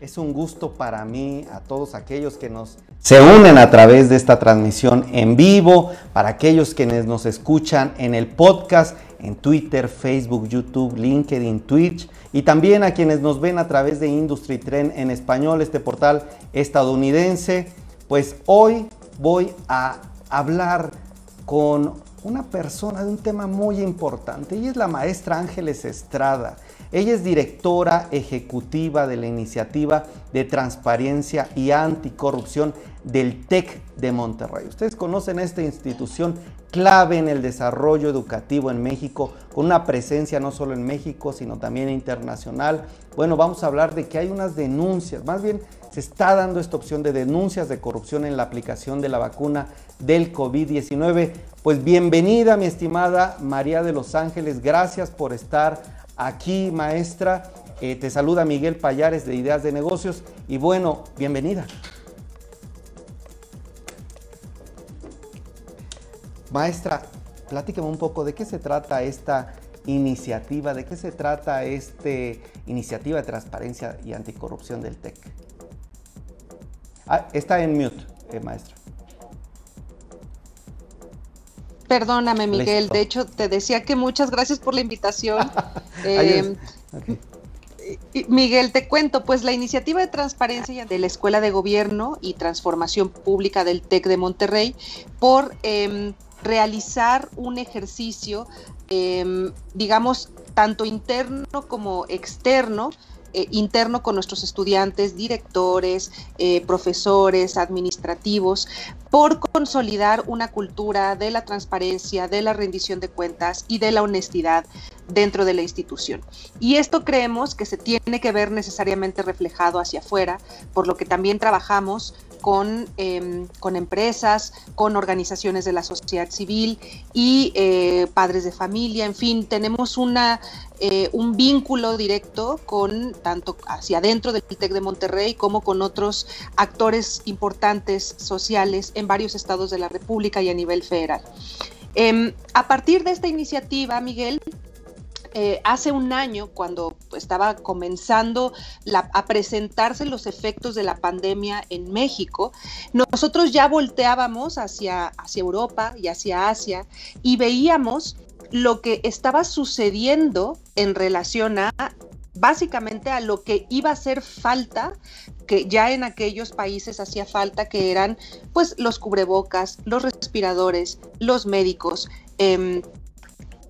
Es un gusto para mí, a todos aquellos que nos se unen a través de esta transmisión en vivo, para aquellos quienes nos escuchan en el podcast, en Twitter, Facebook, YouTube, LinkedIn, Twitch, y también a quienes nos ven a través de Industry Trend en español, este portal estadounidense. Pues hoy voy a hablar con una persona de un tema muy importante y es la maestra Ángeles Estrada. Ella es directora ejecutiva de la iniciativa de transparencia y anticorrupción del TEC de Monterrey. Ustedes conocen esta institución clave en el desarrollo educativo en México, con una presencia no solo en México, sino también internacional. Bueno, vamos a hablar de que hay unas denuncias, más bien se está dando esta opción de denuncias de corrupción en la aplicación de la vacuna del COVID-19. Pues bienvenida, mi estimada María de los Ángeles, gracias por estar aquí, maestra. Eh, te saluda Miguel Payares de Ideas de Negocios y bueno, bienvenida. Maestra, platíqueme un poco de qué se trata esta iniciativa, de qué se trata esta iniciativa de transparencia y anticorrupción del TEC. Ah, está en mute, eh, maestra. Perdóname, Miguel. De hecho, te decía que muchas gracias por la invitación. eh, Miguel, te cuento, pues la iniciativa de transparencia de la Escuela de Gobierno y Transformación Pública del TEC de Monterrey por eh, realizar un ejercicio, eh, digamos, tanto interno como externo, eh, interno con nuestros estudiantes, directores, eh, profesores, administrativos, por consolidar una cultura de la transparencia, de la rendición de cuentas y de la honestidad dentro de la institución. Y esto creemos que se tiene que ver necesariamente reflejado hacia afuera, por lo que también trabajamos con, em, con empresas, con organizaciones de la sociedad civil y eh, padres de familia, en fin, tenemos una, eh, un vínculo directo con tanto hacia adentro del TEC de Monterrey como con otros actores importantes sociales en varios estados de la República y a nivel federal. Em, a partir de esta iniciativa, Miguel, eh, hace un año, cuando estaba comenzando a presentarse los efectos de la pandemia en México, nosotros ya volteábamos hacia, hacia Europa y hacia Asia y veíamos lo que estaba sucediendo en relación a básicamente a lo que iba a hacer falta, que ya en aquellos países hacía falta, que eran pues los cubrebocas, los respiradores, los médicos, eh,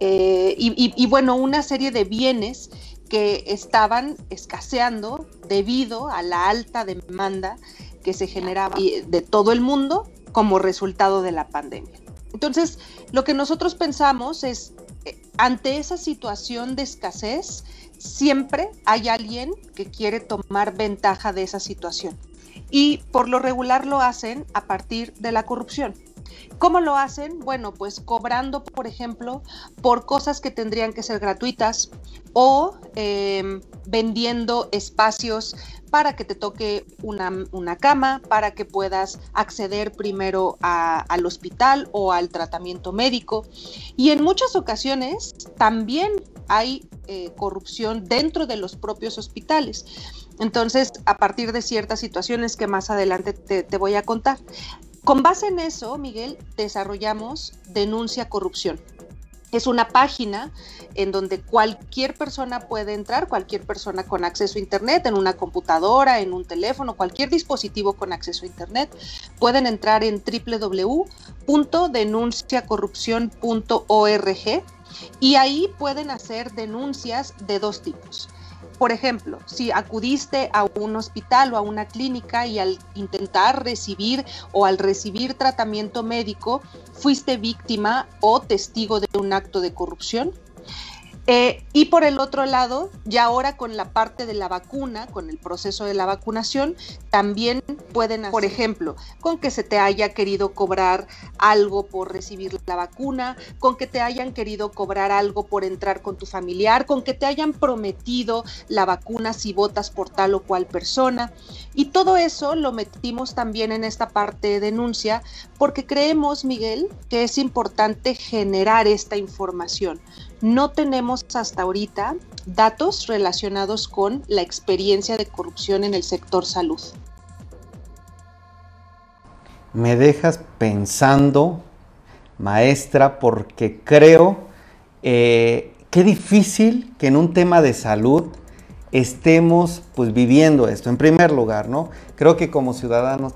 eh, y, bueno, una serie de bienes que estaban escaseando debido a la alta demanda que se generaba de todo el mundo como resultado de la pandemia. Entonces, lo que nosotros pensamos es, eh, ante esa situación de escasez, siempre hay alguien que quiere tomar ventaja de esa situación. Y por lo regular lo hacen a partir de la corrupción. ¿Cómo lo hacen? Bueno, pues cobrando, por ejemplo, por cosas que tendrían que ser gratuitas o em, vendiendo espacios para que te toque una, cama, para que puedas acceder primero al hospital o al tratamiento médico. Y en muchas ocasiones también hay eh, corrupción dentro de los propios hospitales. Entonces, a partir de ciertas situaciones que más adelante te voy a contar. Con base en eso, Miguel, desarrollamos Denuncia Corrupción. Es una página en donde cualquier persona puede entrar, cualquier persona con acceso a Internet, en una computadora, en un teléfono, cualquier dispositivo con acceso a Internet, pueden entrar en www.denunciacorrupción.org y ahí pueden hacer denuncias de dos tipos por ejemplo, si acudiste a un hospital o a una clínica y al intentar recibir o al recibir tratamiento médico fuiste víctima o testigo de un acto de corrupción, eh, y por el otro lado, ya ahora con la parte de la vacuna, con el proceso de la vacunación, también pueden, por ejemplo, con que se te haya querido cobrar algo por recibir la vacuna, con que te hayan querido cobrar algo por entrar con tu familiar, con que te hayan prometido la vacuna si votas por tal o cual persona. Y todo eso lo metimos también en esta parte de denuncia porque creemos, Miguel, que es importante generar esta información no tenemos hasta ahorita datos relacionados con la experiencia de corrupción en el sector salud. Me dejas pensando, maestra, porque creo eh, qué difícil que en un tema de salud estemos pues viviendo esto. En primer lugar, ¿no? Creo que como ciudadanos,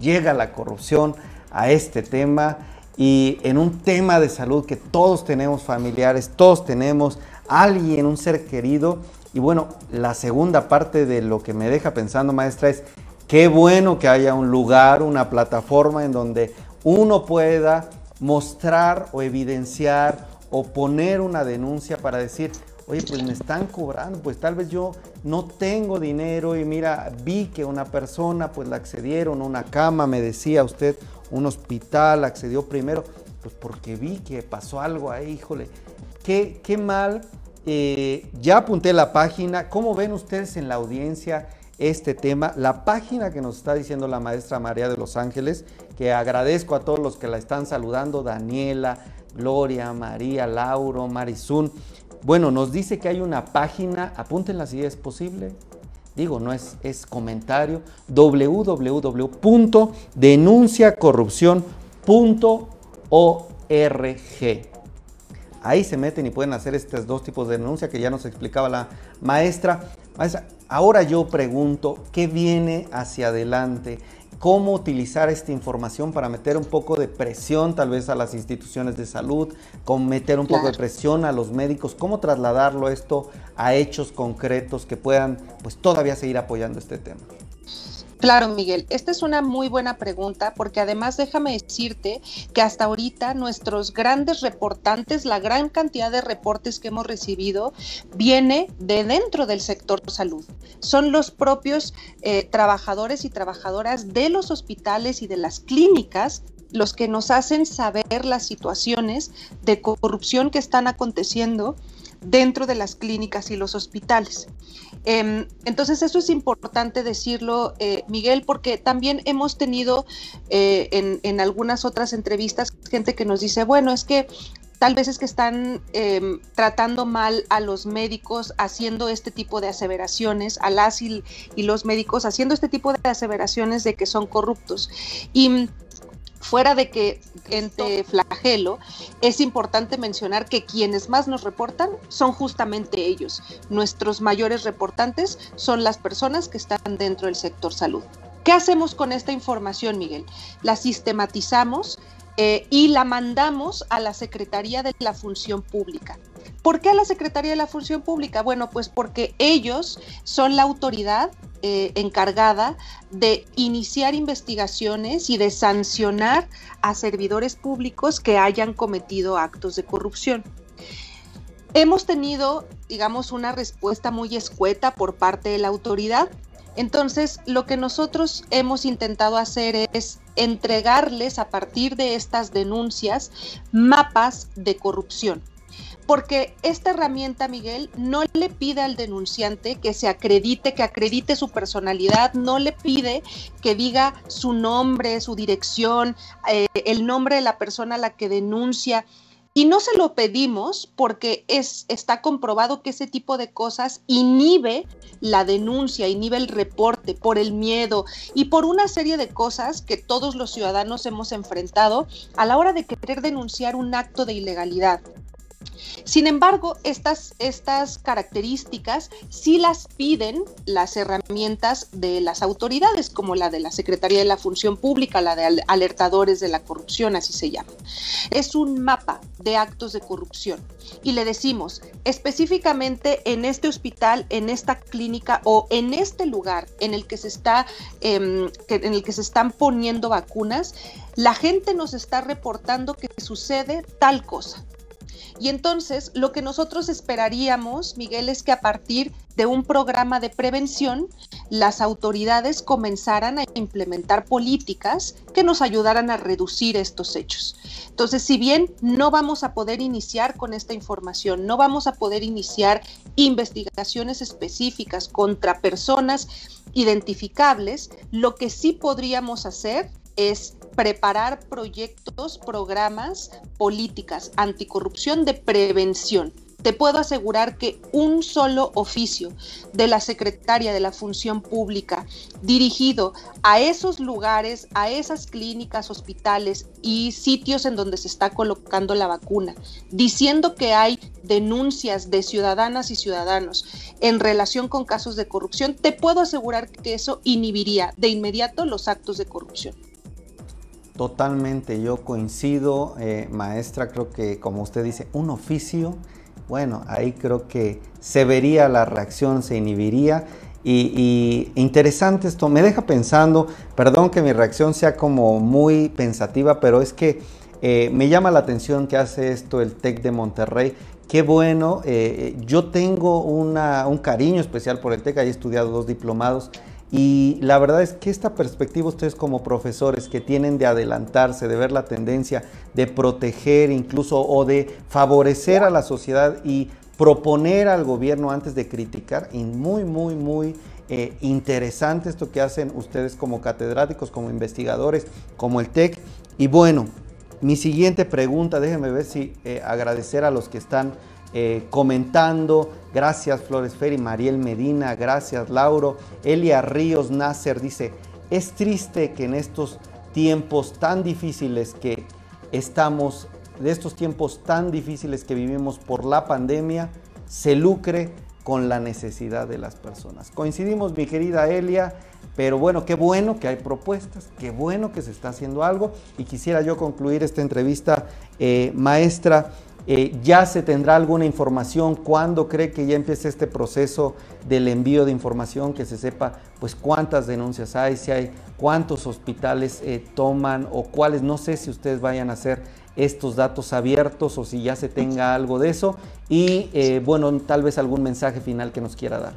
llega la corrupción a este tema y en un tema de salud que todos tenemos familiares, todos tenemos alguien, un ser querido. Y bueno, la segunda parte de lo que me deja pensando, maestra, es qué bueno que haya un lugar, una plataforma en donde uno pueda mostrar o evidenciar o poner una denuncia para decir, oye, pues me están cobrando, pues tal vez yo no tengo dinero y mira, vi que una persona pues la accedieron, una cama, me decía usted, un hospital accedió primero, pues porque vi que pasó algo ahí, híjole, qué, qué mal. Eh, ya apunté la página, ¿cómo ven ustedes en la audiencia este tema? La página que nos está diciendo la maestra María de los Ángeles, que agradezco a todos los que la están saludando, Daniela, Gloria, María, Lauro, Marizún. Bueno, nos dice que hay una página, apúntenla si es posible. Digo, no es, es comentario, www.denunciacorrupción.org. Ahí se meten y pueden hacer estos dos tipos de denuncia que ya nos explicaba la maestra. Maestra, ahora yo pregunto, ¿qué viene hacia adelante? Cómo utilizar esta información para meter un poco de presión tal vez a las instituciones de salud, con meter un poco de presión a los médicos, cómo trasladarlo esto a hechos concretos que puedan pues todavía seguir apoyando este tema. Claro, Miguel, esta es una muy buena pregunta porque además déjame decirte que hasta ahorita nuestros grandes reportantes, la gran cantidad de reportes que hemos recibido viene de dentro del sector salud. Son los propios eh, trabajadores y trabajadoras de los hospitales y de las clínicas los que nos hacen saber las situaciones de corrupción que están aconteciendo dentro de las clínicas y los hospitales. Em, entonces eso es importante decirlo, eh, Miguel, porque también hemos tenido eh, en, algunas otras entrevistas gente que nos dice, bueno, es que tal vez es que están em, tratando mal a los médicos haciendo este tipo de aseveraciones, a las y, y, los médicos haciendo este tipo de aseveraciones de que son corruptos. Y fuera de que entre flagelo, es importante mencionar que quienes más nos reportan son justamente ellos. Nuestros mayores reportantes son las personas que están dentro del sector salud. ¿Qué hacemos con esta información, Miguel? La sistematizamos eh, y la mandamos a la Secretaría de la Función Pública. ¿Por qué a la Secretaría de la Función Pública? Bueno, pues porque ellos son la autoridad eh, encargada de iniciar investigaciones y de sancionar a servidores públicos que hayan cometido actos de corrupción. Hemos tenido, digamos, una respuesta muy escueta por parte de la autoridad. Entonces, lo que nosotros hemos intentado hacer es entregarles a partir de estas denuncias mapas de corrupción porque esta herramienta, Miguel, no le pide al denunciante que se acredite, que acredite su personalidad, no le pide que diga su nombre, su dirección, eh, el nombre de la persona a la que denuncia. Y no se lo pedimos porque es, está comprobado que ese tipo de cosas inhibe la denuncia, inhibe el reporte por el miedo y por una serie de cosas que todos los ciudadanos hemos enfrentado a la hora de querer denunciar un acto de ilegalidad. Sin embargo, estas, estas características sí las piden las herramientas de las autoridades, como la de la Secretaría de la Función Pública, la de alertadores de la corrupción, así se llama. Es un mapa de actos de corrupción. Y le decimos, específicamente en este hospital, en esta clínica o en este lugar en el que se está, em, en el que se están poniendo vacunas, la gente nos está reportando que sucede tal cosa y entonces lo que nosotros esperaríamos, Miguel, es que a partir de un programa de prevención, las autoridades comenzaran a implementar políticas que nos ayudaran a reducir estos hechos. Entonces, si bien no vamos a poder iniciar con esta información, no vamos a poder iniciar investigaciones específicas contra personas identificables, lo que sí podríamos hacer es preparar proyectos, programas, políticas anticorrupción de prevención te puedo asegurar que un solo oficio de la secretaria de la Función Pública dirigido a esos lugares, a esas clínicas, hospitales y sitios en donde se está colocando la vacuna, diciendo que hay denuncias de ciudadanas y ciudadanos en relación con casos de corrupción, te puedo asegurar que eso inhibiría de inmediato los actos de corrupción. Totalmente, yo coincido, eh, maestra, creo que como usted dice, un oficio bueno, ahí creo que se vería la reacción, se inhibiría. Y, interesante esto, me deja pensando, perdón que mi reacción sea como muy pensativa, pero es que eh, me llama la atención que hace esto el TEC de Monterrey. Qué bueno, eh, yo tengo un cariño especial por el TEC, he estudiado dos diplomados y la verdad es que esta perspectiva ustedes como profesores que tienen de adelantarse, de ver la tendencia, de proteger incluso o de favorecer a la sociedad y proponer al gobierno antes de criticar, y muy, muy, muy eh, interesante esto que hacen ustedes como catedráticos, como investigadores, como el TEC. Y bueno, mi siguiente pregunta, déjenme ver si eh, agradecer a los que están eh, comentando. Gracias Flores Ferry, Mariel Medina, gracias Lauro. Elia Ríos Nasser dice, es triste que en estos tiempos tan difíciles que estamos, de estos tiempos tan difíciles que vivimos por la pandemia, se lucre con la necesidad de las personas. Coincidimos, mi querida Elia, pero bueno, qué bueno que hay propuestas, qué bueno que se está haciendo algo y quisiera yo concluir esta entrevista, eh, maestra, eh, ¿Ya se tendrá alguna información? ¿Cuándo cree que ya empiece este proceso del envío de información? Que se sepa pues cuántas denuncias hay, si hay, cuántos hospitales eh, toman o cuáles, no sé si ustedes vayan a hacer estos datos abiertos o si ya se tenga algo de eso. Y eh, bueno, tal vez algún mensaje final que nos quiera dar.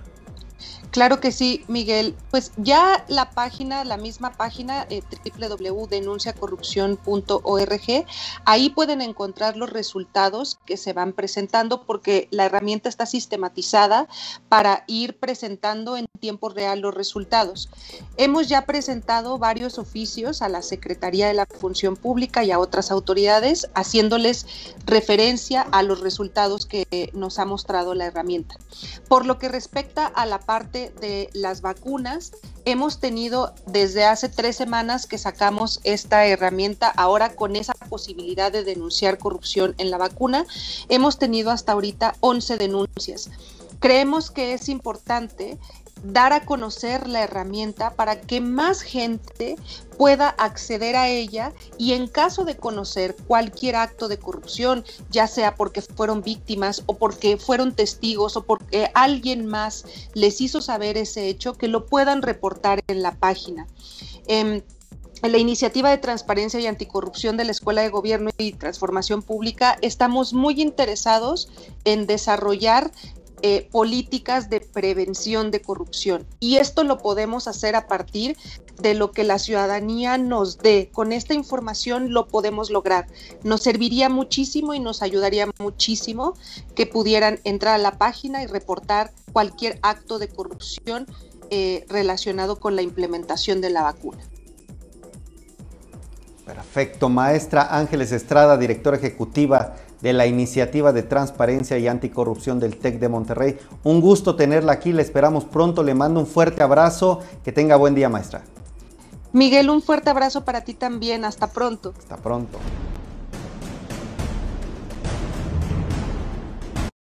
Claro que sí, Miguel. Pues ya la página, la misma página, eh, www.denunciacorrupción.org, ahí pueden encontrar los resultados que se van presentando porque la herramienta está sistematizada para ir presentando en tiempo real los resultados. Hemos ya presentado varios oficios a la Secretaría de la Función Pública y a otras autoridades haciéndoles referencia a los resultados que nos ha mostrado la herramienta. Por lo que respecta a la parte de las vacunas, hemos tenido desde hace tres semanas que sacamos esta herramienta, ahora con esa posibilidad de denunciar corrupción en la vacuna, hemos tenido hasta ahorita 11 denuncias. Creemos que es importante dar a conocer la herramienta para que más gente pueda acceder a ella y en caso de conocer cualquier acto de corrupción, ya sea porque fueron víctimas o porque fueron testigos o porque alguien más les hizo saber ese hecho, que lo puedan reportar en la página. en la iniciativa de transparencia y anticorrupción de la Escuela de Gobierno y Transformación Pública estamos muy interesados en desarrollar eh, políticas de prevención de corrupción. Y esto lo podemos hacer a partir de lo que la ciudadanía nos dé. Con esta información lo podemos lograr. Nos serviría muchísimo y nos ayudaría muchísimo que pudieran entrar a la página y reportar cualquier acto de corrupción eh, relacionado con la implementación de la vacuna. Perfecto, maestra Ángeles Estrada, directora ejecutiva de la Iniciativa de Transparencia y Anticorrupción del TEC de Monterrey. Un gusto tenerla aquí, le esperamos pronto, le mando un fuerte abrazo, que tenga buen día maestra. Miguel, un fuerte abrazo para ti también, hasta pronto. Hasta pronto.